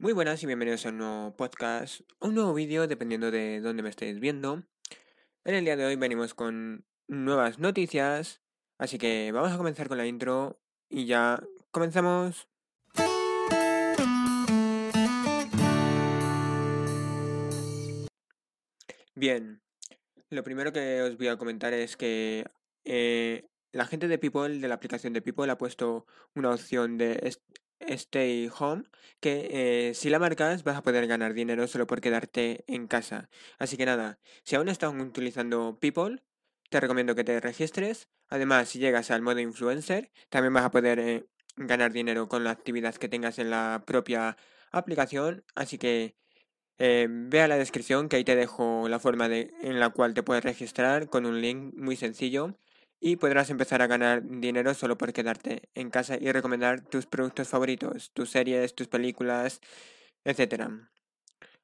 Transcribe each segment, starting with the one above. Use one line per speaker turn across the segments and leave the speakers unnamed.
Muy buenas y bienvenidos a un nuevo podcast, un nuevo vídeo dependiendo de dónde me estéis viendo. En el día de hoy venimos con nuevas noticias, así que vamos a comenzar con la intro y ya comenzamos. Bien, lo primero que os voy a comentar es que eh, la gente de People, de la aplicación de People, ha puesto una opción de Stay Home, que eh, si la marcas vas a poder ganar dinero solo por quedarte en casa. Así que nada, si aún estás utilizando People, te recomiendo que te registres. Además, si llegas al modo influencer, también vas a poder eh, ganar dinero con la actividad que tengas en la propia aplicación. Así que eh, ve a la descripción que ahí te dejo la forma en la cual te puedes registrar con un link muy sencillo y podrás empezar a ganar dinero solo por quedarte en casa y recomendar tus productos favoritos, tus series, tus películas, etc.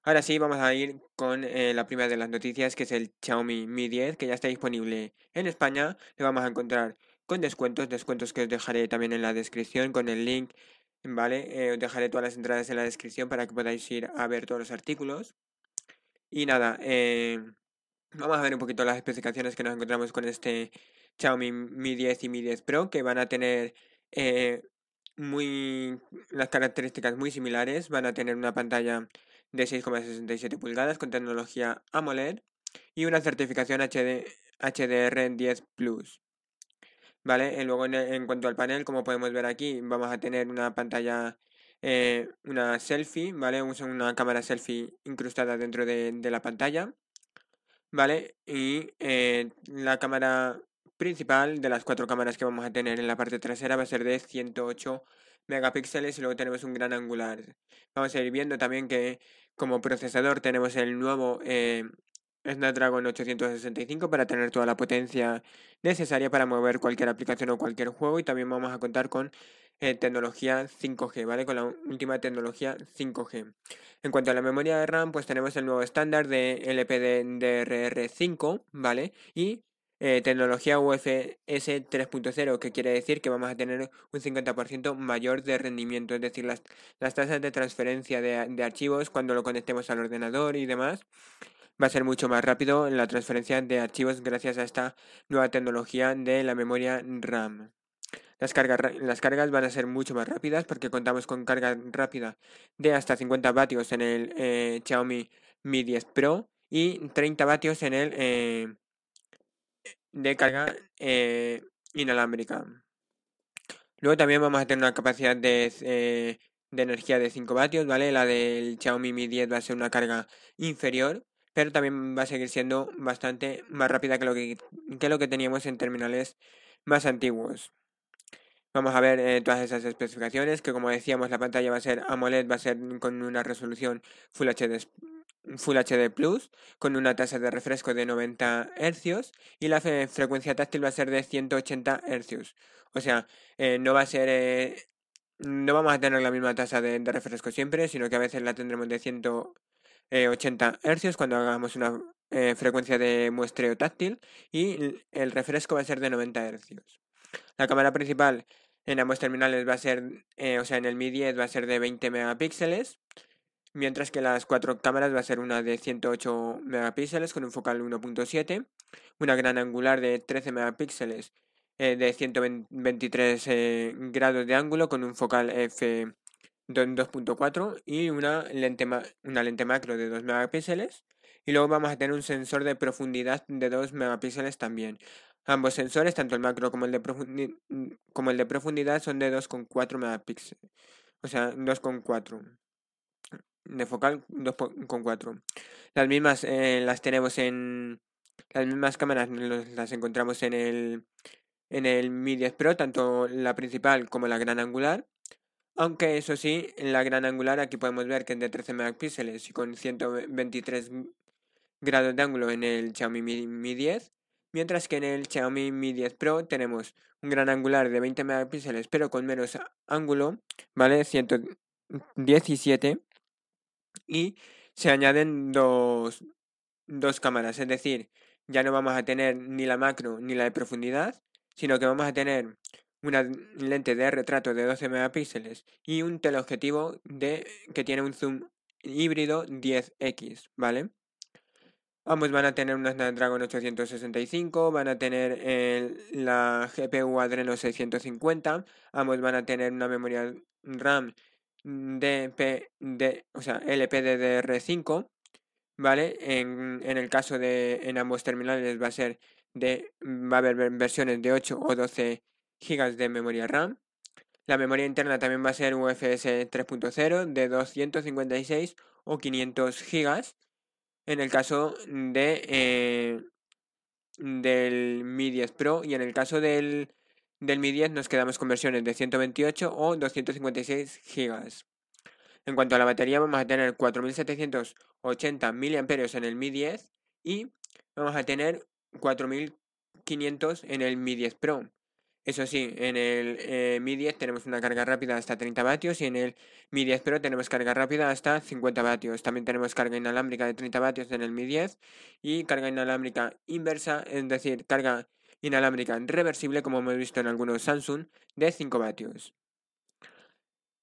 Ahora sí, vamos a ir con eh, la primera de las noticias, que es el Xiaomi Mi 10, que ya está disponible en España. Lo vamos a encontrar con descuentos, descuentos que os dejaré también en la descripción con el link, ¿vale? Eh, os dejaré todas las entradas en la descripción para que podáis ir a ver todos los artículos. Y nada, eh, vamos a ver un poquito las especificaciones que nos encontramos con este Xiaomi Mi 10 y Mi 10 Pro que van a tener eh, muy las características muy similares. Van a tener una pantalla de 6,67 pulgadas con tecnología AMOLED y una certificación HD, HDR10 Plus. ¿Vale? luego en, cuanto al panel, como podemos ver aquí, vamos a tener una pantalla, eh, una selfie, ¿vale? Una cámara selfie incrustada dentro de, la pantalla. ¿Vale? Y eh, la cámara principal de las cuatro cámaras que vamos a tener en la parte trasera va a ser de 108 megapíxeles y luego tenemos un gran angular. Vamos a ir viendo también que como procesador tenemos el nuevo eh, Snapdragon 865 para tener toda la potencia necesaria para mover cualquier aplicación o cualquier juego y también vamos a contar con eh, tecnología 5G, ¿vale? Con la última tecnología 5G. En cuanto a la memoria de RAM, pues tenemos el nuevo estándar de LPDDR5, ¿vale? Y eh, tecnología UFS 3.0, que quiere decir que vamos a tener un 50% mayor de rendimiento, es decir, las, las tasas de transferencia de, de, archivos cuando lo conectemos al ordenador y demás, va a ser mucho más rápido la transferencia de archivos gracias a esta nueva tecnología de la memoria RAM. Las cargas, las cargas van a ser mucho más rápidas porque contamos con carga rápida de hasta 50 vatios en el Xiaomi Mi 10 Pro y 30 vatios en el eh, de carga eh, inalámbrica. Luego también vamos a tener una capacidad de, eh, de energía de 5 vatios, ¿vale? La del Xiaomi Mi 10 va a ser una carga inferior, pero también va a seguir siendo bastante más rápida que lo que, que, lo que teníamos en terminales más antiguos. Vamos a ver eh, todas esas especificaciones, que como decíamos la pantalla va a ser AMOLED, va a ser con una resolución Full HD Full HD Plus con una tasa de refresco de 90 Hz y la frecuencia táctil va a ser de 180 Hz. O sea, eh, no va a ser... Eh, no vamos a tener la misma tasa de, refresco siempre, sino que a veces la tendremos de 180 Hz cuando hagamos una eh, frecuencia de muestreo táctil y el refresco va a ser de 90 Hz. La cámara principal en ambos terminales va a ser, o sea, en el Mi 10 va a ser de 20 megapíxeles mientras que las cuatro cámaras va a ser una de 108 megapíxeles con un focal 1.7, una gran angular de 13 megapíxeles eh, de 123 eh, grados de ángulo con un focal f 2.4 y una lente, una lente macro de 2 megapíxeles y luego vamos a tener un sensor de profundidad de 2 megapíxeles también. Ambos sensores, tanto el macro como el de, como el de profundidad, son de 2,4 megapíxeles. O sea, 2,4 de focal 2.4. Las mismas eh, las tenemos en las mismas cámaras las encontramos en el en el Mi 10 Pro, tanto la principal como la gran angular. Aunque eso sí, en la gran angular aquí podemos ver que es de 13 megapíxeles y con 123 grados de ángulo en el Xiaomi Mi, 10. Mientras que en el Xiaomi Mi 10 Pro tenemos un gran angular de 20 megapíxeles pero con menos ángulo, ¿vale? 117 y se añaden dos, dos cámaras, es decir, ya no vamos a tener ni la macro ni la de profundidad, sino que vamos a tener una lente de retrato de 12 megapíxeles y un teleobjetivo de, que tiene un zoom híbrido 10x, ¿vale? Ambos van a tener una Snapdragon 865, van a tener la GPU Adreno 650, ambos van a tener una memoria RAM DP, o sea, LPDDR5, ¿vale? En, en, el caso de en ambos terminales va a ser de va a haber versiones de 8 o 12 GB de memoria RAM. La memoria interna también va a ser UFS 3.0 de 256 o 500 GB. En el caso de eh, del Mi 10 Pro y en el caso del, del Mi 10 nos quedamos con versiones de 128 o 256 GB. En cuanto a la batería vamos a tener 4780 mAh en el Mi 10 y vamos a tener 4500 en el Mi 10 Pro. Eso sí, en el eh, Mi 10 tenemos una carga rápida hasta 30 vatios y en el Mi 10 Pro tenemos carga rápida hasta 50 vatios. También tenemos carga inalámbrica de 30 vatios en el Mi 10 y carga inalámbrica inversa, es decir, carga inalámbrica reversible, como hemos visto en algunos Samsung, de 5 vatios.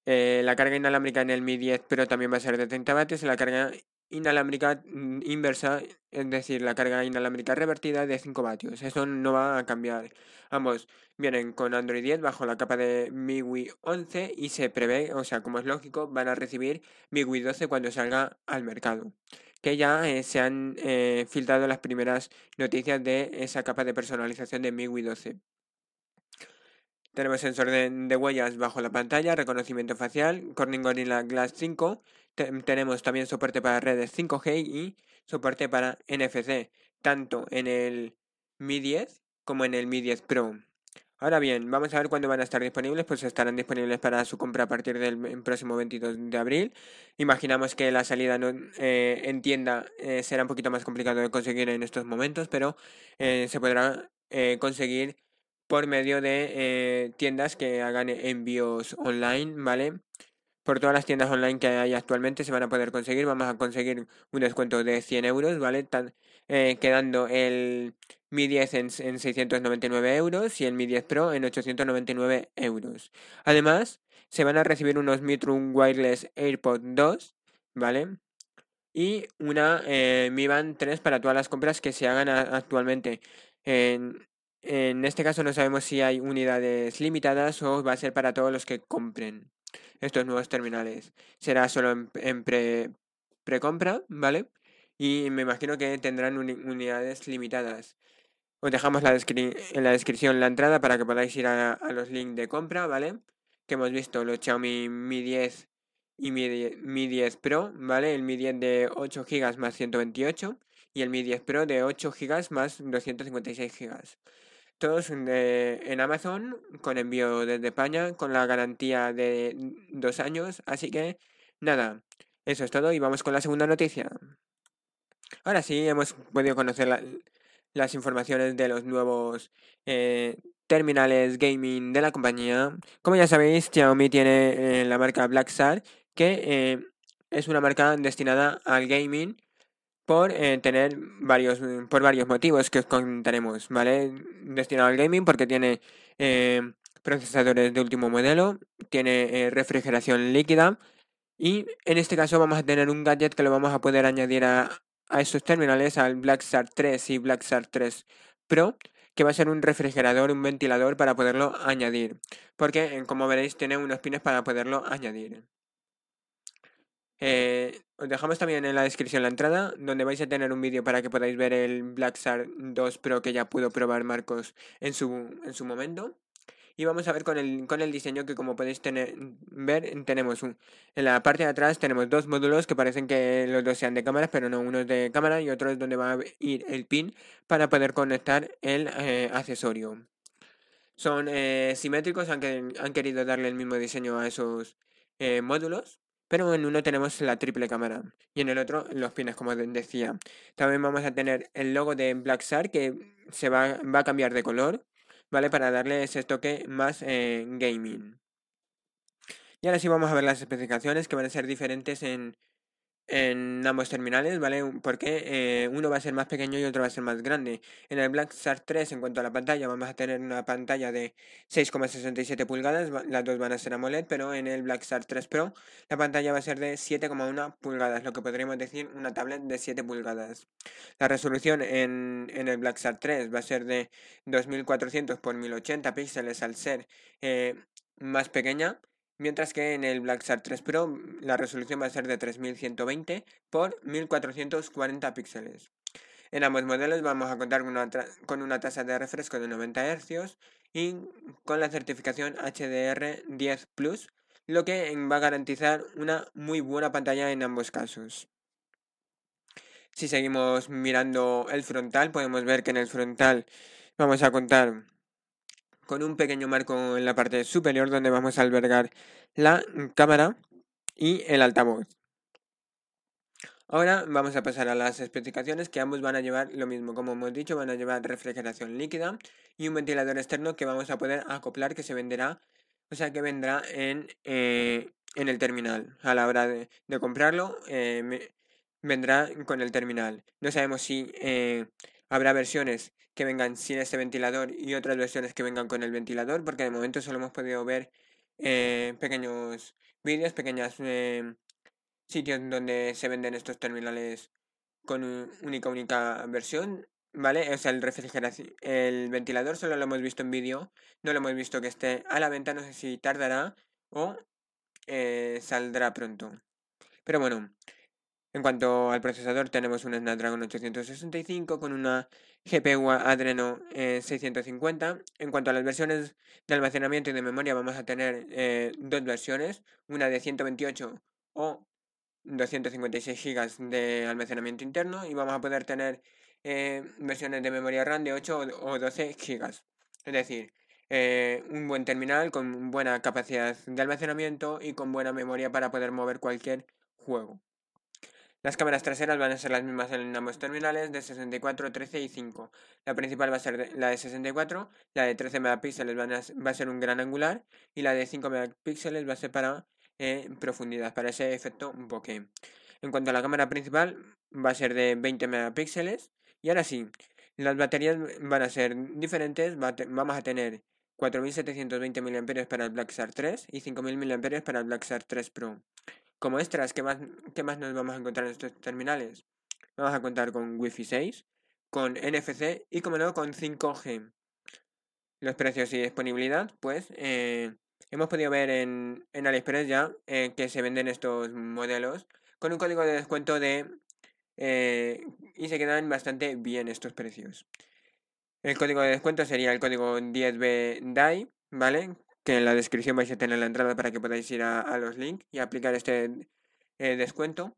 Eh, la carga inalámbrica en el Mi 10 Pro también va a ser de 30 vatios la carga inalámbrica mm, inversa, es decir, la carga inalámbrica revertida de 5 vatios. Eso no va a cambiar. Ambos vienen con Android 10 bajo la capa de MIUI 11 y se prevé, o sea, como es lógico, van a recibir MIUI 12 cuando salga al mercado. Que ya eh, se han eh, filtrado las primeras noticias de esa capa de personalización de MIUI 12. Tenemos sensor de, huellas bajo la pantalla, reconocimiento facial, Corning Gorilla Glass 5. tenemos también soporte para redes 5G y soporte para NFC, tanto en el Mi 10 como en el Mi 10 Pro. Ahora bien, vamos a ver cuándo van a estar disponibles. Pues estarán disponibles para su compra a partir del próximo 22 de abril. Imaginamos que la salida eh, en tienda eh, será un poquito más complicado de conseguir en estos momentos, pero eh, se podrá conseguir por medio de tiendas que hagan envíos online, ¿vale? Por todas las tiendas online que hay actualmente se van a poder conseguir. Vamos a conseguir un descuento de 100 euros, ¿vale? Eh, quedando el Mi 10 en, en 699 euros y el Mi 10 Pro en 899 euros. Además, se van a recibir unos Mitrum Wireless AirPod 2, ¿vale? Y una eh, Mi Band 3 para todas las compras que se hagan actualmente en, en este caso no sabemos si hay unidades limitadas o va a ser para todos los que compren estos nuevos terminales. Será solo en, pre, precompra, ¿vale? Y me imagino que tendrán unidades limitadas. Os dejamos la en la descripción la entrada para que podáis ir a, los links de compra, ¿vale? Que hemos visto los Xiaomi Mi 10 y Mi 10, Mi 10 Pro, ¿vale? El Mi 10 de 8 GB más 128 y el Mi 10 Pro de 8 GB más 256 GB todos en Amazon con envío desde España con la garantía de dos años. Así que nada, eso es todo y vamos con la segunda noticia. Ahora sí, hemos podido conocer las informaciones de los nuevos eh, terminales gaming de la compañía. Como ya sabéis, Xiaomi tiene eh, la marca Blackstar, que eh, es una marca destinada al gaming por tener varios mm, por varios motivos que os contaremos, ¿vale? Destinado al gaming porque tiene procesadores de último modelo, tiene refrigeración líquida y en este caso vamos a tener un gadget que lo vamos a poder añadir a, a estos terminales al Blackstar 3 y Blackstar 3 Pro que va a ser un refrigerador, un ventilador para poderlo añadir, porque como veréis tiene unos pines para poderlo añadir. Eh, os dejamos también en la descripción la entrada, donde vais a tener un vídeo para que podáis ver el Blackstar 2 Pro que ya pudo probar Marcos en su, en su momento. Y vamos a ver con el, con el diseño que como podéis tener, ver, tenemos un, en la parte de atrás tenemos dos módulos que parecen que los dos sean de cámaras, pero no, uno es de cámara y otro es donde va a ir el pin para poder conectar el eh, accesorio. Son eh, simétricos, aunque han querido darle el mismo diseño a esos módulos pero en uno tenemos la triple cámara y en el otro los pines, como decía. También vamos a tener el logo de Blackstar que se va, va a cambiar de color, ¿vale? Para darle ese toque más eh, gaming. Y ahora sí vamos a ver las especificaciones que van a ser diferentes en, en ambos terminales, ¿vale? Porque eh, uno va a ser más pequeño y otro va a ser más grande. En el Black Shark 3, en cuanto a la pantalla, vamos a tener una pantalla de 6,67 pulgadas, las dos van a ser AMOLED, pero en el Black Shark 3 Pro la pantalla va a ser de 7,1 pulgadas, lo que podríamos decir una tablet de 7 pulgadas. La resolución en, en el Black Shark 3 va a ser de 2400 x 1080 píxeles al ser eh, más pequeña Mientras que en el Black Shark 3 Pro mm, la resolución va a ser de 3120 por 1440 píxeles. En ambos modelos vamos a contar con una, tasa de refresco de 90 Hz y con la certificación HDR10 Plus, lo que va a garantizar una muy buena pantalla en ambos casos. Si seguimos mirando el frontal, podemos ver que en el frontal vamos a contar con un pequeño marco en la parte superior donde vamos a albergar la cámara y el altavoz. Ahora vamos a pasar a las especificaciones que ambos van a llevar lo mismo, como hemos dicho, van a llevar refrigeración líquida y un ventilador externo que vamos a poder acoplar que se venderá, o sea que vendrá en, eh, en el terminal. A la hora de, comprarlo, eh, vendrá con el terminal. No sabemos si eh, habrá versiones que vengan sin ese ventilador y otras versiones que vengan con el ventilador, porque de momento solo hemos podido ver eh, pequeños vídeos, pequeños eh, sitios donde se venden estos terminales con única única versión, ¿vale? O sea, el refrigeración, el ventilador solo lo hemos visto en vídeo, no lo hemos visto que esté a la venta, no sé si tardará o eh, saldrá pronto. Pero bueno, en cuanto al procesador, tenemos un Snapdragon 865 con una GPU Adreno 650. Eh, en cuanto a las versiones de almacenamiento y de memoria, vamos a tener eh, dos versiones, una de 128 o 256 GB de almacenamiento interno y vamos a poder tener eh, versiones de memoria RAM de 8 o 12 GB. Es decir, un buen terminal con buena capacidad de almacenamiento y con buena memoria para poder mover cualquier juego. Las cámaras traseras van a ser las mismas en ambos terminales de 64, 13 y 5. La principal va a ser la de 64, la de 13 megapíxeles va a ser un gran angular y la de 5 megapíxeles va a ser para eh, profundidad, para ese efecto bokeh. En cuanto a la cámara principal, va a ser de 20 megapíxeles y ahora sí, las baterías van a ser diferentes, vamos a tener 4720 mAh para el Black Shark 3 y 5000 mAh para el Black Shark 3 Pro. Como extras, ¿qué más, ¿qué más nos vamos a encontrar en estos terminales? Vamos a contar con Wi-Fi 6, con NFC y, como no, con 5G. Los precios y disponibilidad, pues eh, hemos podido ver en, en AliExpress ya eh, que se venden estos modelos con un código de descuento de... Eh, y se quedan bastante bien estos precios. El código de descuento sería el código 10BDAI, ¿vale? Que en la descripción vais a tener la entrada para que podáis ir a, los links y aplicar este eh, descuento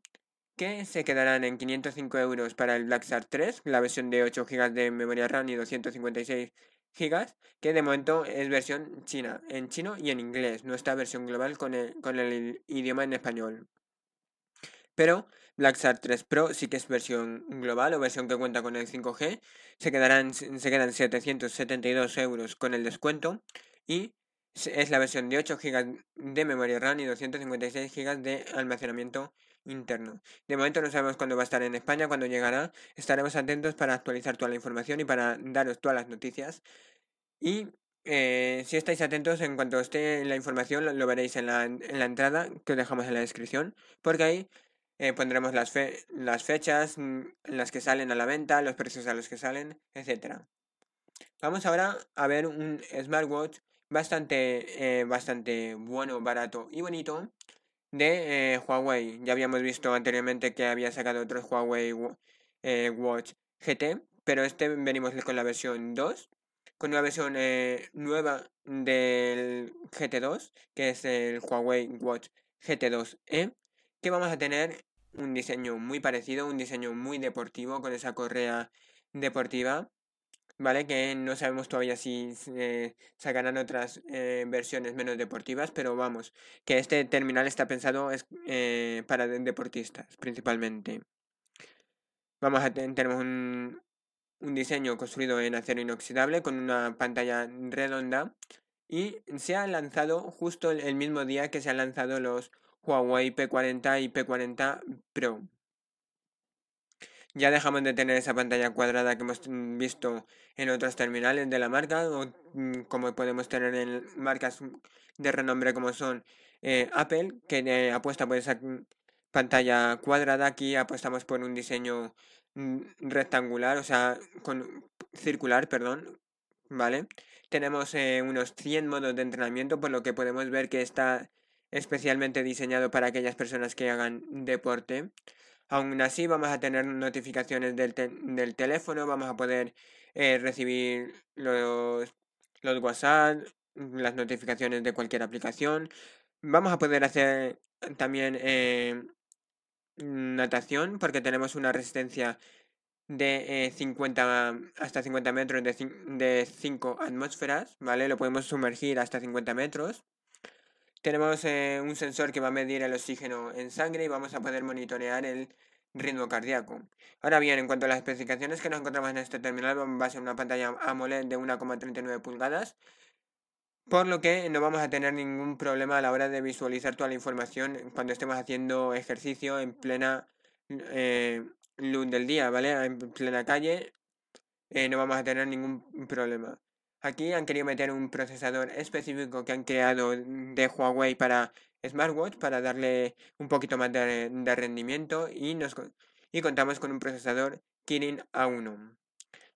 que se quedarán en 505 euros para el Black Shark 3, la versión de 8 GB de memoria RAM y 256 GB, que de momento es versión china, en chino y en inglés, no está versión global con el, con el idioma en español. Pero Black Shark 3 Pro sí que es versión global o versión que cuenta con el 5G, se, quedarán, se quedan 772 euros con el descuento y es la versión de 8 GB de memoria RAM y 256 GB de almacenamiento interno. De momento no sabemos cuándo va a estar en España, cuándo llegará. Estaremos atentos para actualizar toda la información y para daros todas las noticias. Y eh, si estáis atentos, en cuanto esté la información, lo, veréis en la, en la, entrada que os dejamos en la descripción, porque ahí eh, pondremos las, las fechas mm, en las que salen a la venta, los precios a los que salen, etc. Vamos ahora a ver un smartwatch bastante, eh, bastante bueno, barato y bonito de eh, Huawei. Ya habíamos visto anteriormente que había sacado otro Huawei eh, Watch GT, pero este venimos con la versión 2, con una versión nueva del GT2, que es el Huawei Watch GT2e, que vamos a tener un diseño muy parecido, un diseño muy deportivo con esa correa deportiva ¿vale? Que no sabemos todavía si sacarán otras eh, versiones menos deportivas, pero vamos, que este terminal está pensado es, eh, para deportistas principalmente. Vamos a tener un, un diseño construido en acero inoxidable con una pantalla redonda y se ha lanzado justo el mismo día que se han lanzado los Huawei P40 y P40 Pro. Ya dejamos de tener esa pantalla cuadrada que hemos visto en otros terminales de la marca o mm, como podemos tener en marcas de renombre como son eh, Apple, que eh, apuesta por esa pantalla cuadrada. Aquí apostamos por un diseño mm, rectangular, o sea, con circular, perdón, ¿vale? Tenemos eh, unos 100 modos de entrenamiento, por lo que podemos ver que está especialmente diseñado para aquellas personas que hagan deporte. Aún así vamos a tener notificaciones del, del teléfono, vamos a poder eh, recibir los, los WhatsApp, las notificaciones de cualquier aplicación. Vamos a poder hacer también eh, natación porque tenemos una resistencia de 50 eh, hasta 50 metros de, de 5 atmósferas, ¿vale? Lo podemos sumergir hasta 50 metros. Tenemos eh, un sensor que va a medir el oxígeno en sangre y vamos a poder monitorear el ritmo cardíaco. Ahora bien, en cuanto a las especificaciones que nos encontramos en este terminal, va a ser una pantalla AMOLED de 1,39 pulgadas, por lo que no vamos a tener ningún problema a la hora de visualizar toda la información cuando estemos haciendo ejercicio en plena eh, luz del día, ¿vale? En plena calle, eh, no vamos a tener ningún problema. Aquí han querido meter un procesador específico que han creado de Huawei para smartwatch para darle un poquito más de, rendimiento y, nos, y contamos con un procesador Kirin A1.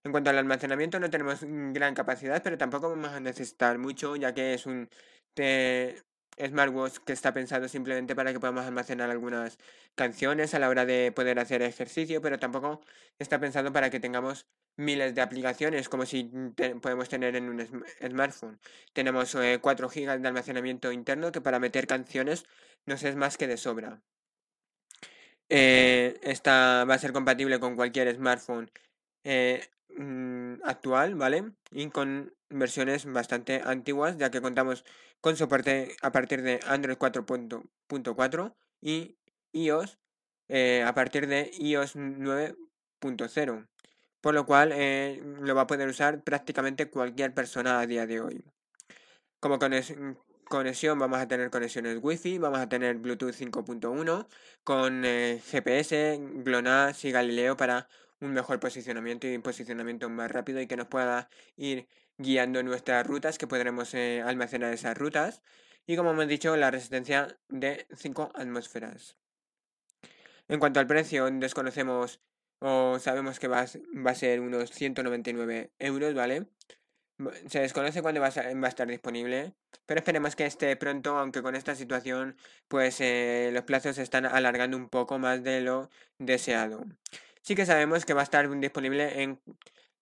En cuanto al almacenamiento no tenemos gran capacidad, pero tampoco vamos a necesitar mucho ya que es un smartwatch que está pensado simplemente para que podamos almacenar algunas canciones a la hora de poder hacer ejercicio, pero tampoco está pensado para que tengamos miles de aplicaciones como si podemos tener en un smartphone. Tenemos 4 eh, GB de almacenamiento interno que para meter canciones nos es más que de sobra. Eh, esta va a ser compatible con cualquier smartphone eh, mm, actual, ¿vale? Y con versiones bastante antiguas, ya que contamos con soporte a partir de Android 4.4 y iOS a partir de iOS 9.0 por lo cual eh, lo va a poder usar prácticamente cualquier persona a día de hoy. Como conexión vamos a tener conexiones Wi-Fi, vamos a tener Bluetooth 5.1 con eh, GPS, GLONASS y Galileo para un mejor posicionamiento y posicionamiento más rápido y que nos pueda ir guiando nuestras rutas, que podremos eh, almacenar esas rutas. Y como hemos dicho, la resistencia de 5 atmósferas. En cuanto al precio, desconocemos o sabemos que va, va a ser unos 199 euros, ¿vale? Se desconoce cuándo va a, estar disponible, pero esperemos que esté pronto, aunque con esta situación, pues eh, los plazos se están alargando un poco más de lo deseado. Sí que sabemos que va a estar disponible en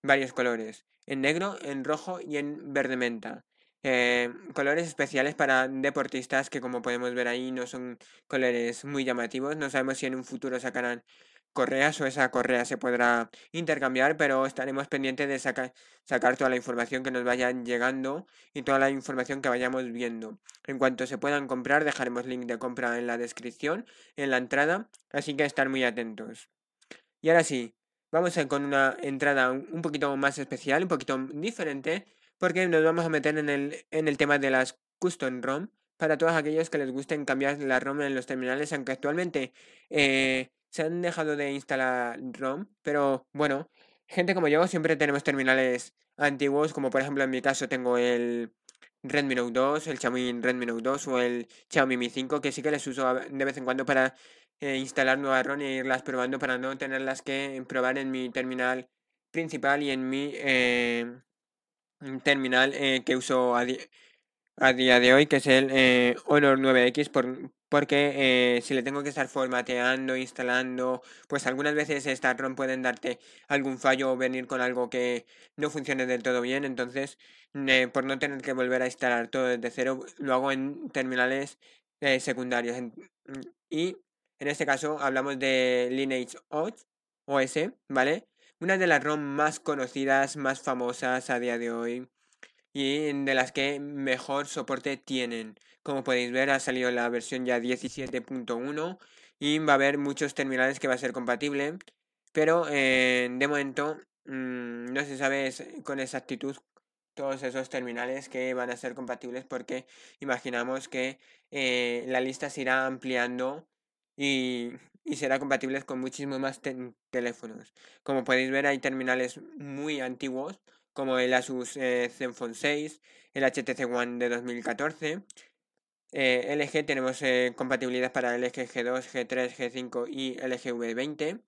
varios colores, en negro, en rojo y en verde menta. Eh, colores especiales para deportistas que como podemos ver ahí no son colores muy llamativos. No sabemos si en un futuro sacarán correas o esa correa se podrá intercambiar, pero estaremos pendientes de sacar, sacar toda la información que nos vaya llegando y toda la información que vayamos viendo. En cuanto se puedan comprar, dejaremos link de compra en la descripción, en la entrada, así que estar muy atentos. Y ahora sí, vamos a con una entrada un poquito más especial, un poquito diferente, porque nos vamos a meter en el, en el tema de las custom ROM para todos aquellos que les gusten cambiar la ROM en los terminales, aunque actualmente eh, se han dejado de instalar ROM, pero bueno, gente como yo siempre tenemos terminales antiguos, como por ejemplo en mi caso tengo el Redmi Note 2, el Xiaomi Redmi Note 2 o el Xiaomi Mi 5, que sí que les uso de vez en cuando para eh, instalar nuevas ROM e irlas probando para no tenerlas que probar en mi terminal principal y en mi eh, terminal eh, que uso a, a, día de hoy, que es el Honor 9X, por, porque si le tengo que estar formateando, instalando, pues algunas veces estas ROM pueden darte algún fallo o venir con algo que no funcione del todo bien, entonces por no tener que volver a instalar todo desde cero, lo hago en terminales secundarios. y en este caso hablamos de Lineage OS, ¿vale? Una de las ROM más conocidas, más famosas a día de hoy y de las que mejor soporte tienen. Como podéis ver, ha salido la versión ya 17.1 y va a haber muchos terminales que va a ser compatible, pero de momento mm, no se sabe con exactitud todos esos terminales que van a ser compatibles porque imaginamos que eh, la lista se irá ampliando y, y será compatible con muchísimos más teléfonos. Como podéis ver hay terminales muy antiguos como el Asus eh, Zenfone 6, el HTC One de 2014. Eh, LG tenemos eh, compatibilidad para LG G2, G3, G5 y LG V20.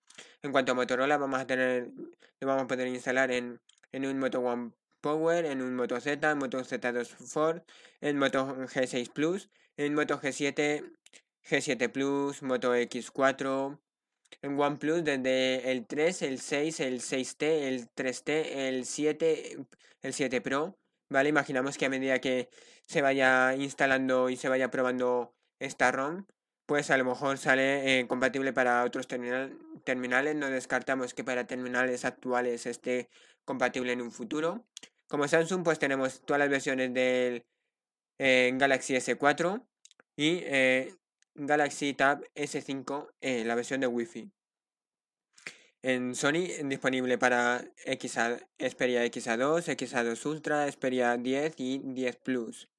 En cuanto a Motorola, vamos a tener, lo vamos a poder instalar en, en un Moto One Power, en un Moto Z, en Moto Z2 Ford, en Moto G6 Plus, en Moto G7, G7 Plus, Moto X4, en OnePlus desde el 3, el 6, el 6T, el 3T, el 7, el 7 Pro, ¿vale? Imaginamos que a medida que se vaya instalando y se vaya probando esta ROM, pues a lo mejor sale eh, compatible para otros terminales. No descartamos que para terminales actuales esté compatible en un futuro. Como Samsung, pues tenemos todas las versiones del eh, Galaxy S4 y eh, Galaxy Tab S5, eh, la versión de Wi-Fi. En Sony disponible para XA, Xperia XA2, XA2 Ultra, Xperia 10 y 10 Plus.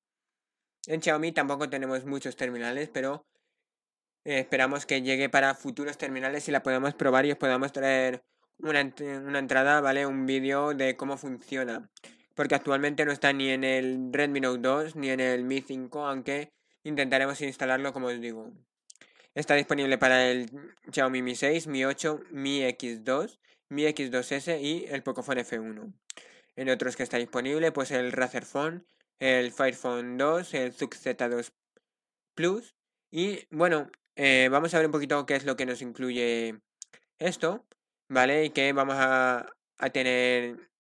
En Xiaomi tampoco tenemos muchos terminales, pero esperamos que llegue para futuros terminales y la podamos probar y os podamos traer una, una entrada, ¿vale? Un vídeo de cómo funciona. Porque actualmente no está ni en el Redmi Note 2 ni en el Mi 5, aunque intentaremos instalarlo como os digo. Está disponible para el Xiaomi Mi 6, Mi 8, Mi X2, Mi X2S y el Pocophone F1. En otros que está disponible, pues el Razer Phone, el Fire Phone 2, el Zug Z2 Plus. Y bueno, eh, vamos a ver un poquito qué es lo que nos incluye esto, ¿vale? Y que vamos a, a tener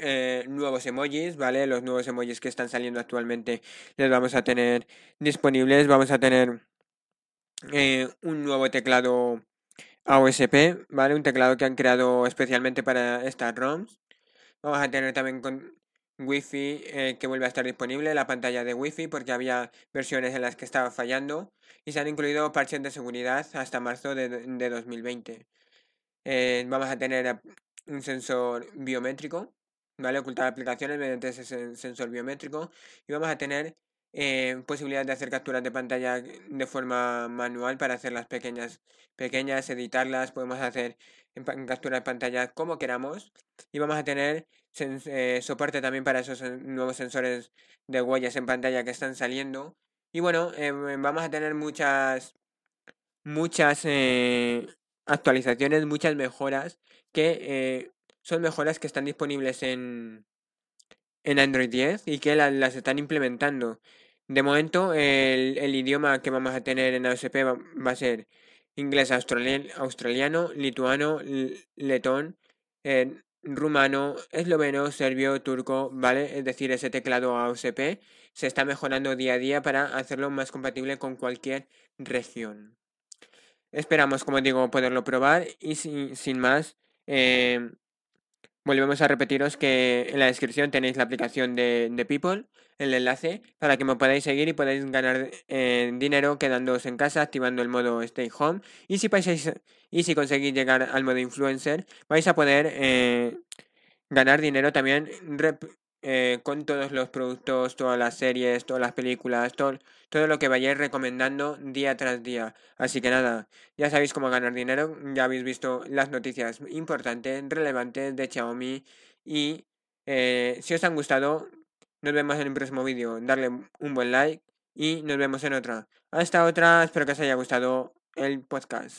eh, nuevos emojis, ¿vale? Los nuevos emojis que están saliendo actualmente los vamos a tener disponibles. Vamos a tener eh, un nuevo teclado AOSP, ¿vale? Un teclado que han creado especialmente para estas ROMs. Vamos a tener también con Wi-Fi eh, que vuelve a estar disponible, la pantalla de Wi-Fi, porque había versiones en las que estaba fallando. Y se han incluido parches de seguridad hasta marzo de, de 2020. vamos a tener un sensor biométrico ¿vale? Ocultar aplicaciones mediante ese sensor biométrico y vamos a tener eh, posibilidad de hacer capturas de pantalla de forma manual para hacerlas pequeñas, pequeñas, editarlas, podemos hacer capturas de pantalla como queramos y vamos a tener eh, soporte también para esos nuevos sensores de huellas en pantalla que están saliendo y bueno, eh, vamos a tener muchas muchas actualizaciones, muchas mejoras que son mejoras que están disponibles en, en Android 10 y que las están implementando. De momento, el, el, idioma que vamos a tener en AOSP va, a ser inglés australiano, lituano, letón, eh, rumano, esloveno, serbio, turco, ¿vale? Es decir, ese teclado AOSP se está mejorando día a día para hacerlo más compatible con cualquier región. Esperamos, como digo, poderlo probar y sin más, eh, Volvemos a repetiros que en la descripción tenéis la aplicación de, People, el enlace, para que me podáis seguir y podáis ganar eh, dinero quedándoos en casa, activando el modo Stay Home. Y si, y si conseguís llegar al modo Influencer, vais a poder eh, ganar dinero también eh, con todos los productos, todas las series, todas las películas, todo, todo lo que vayáis recomendando día tras día. Así que nada, ya sabéis cómo ganar dinero, ya habéis visto las noticias importantes, relevantes de Xiaomi y eh, si os han gustado, nos vemos en el próximo vídeo. Darle un buen like y nos vemos en otra. Hasta otra, espero que os haya gustado el podcast.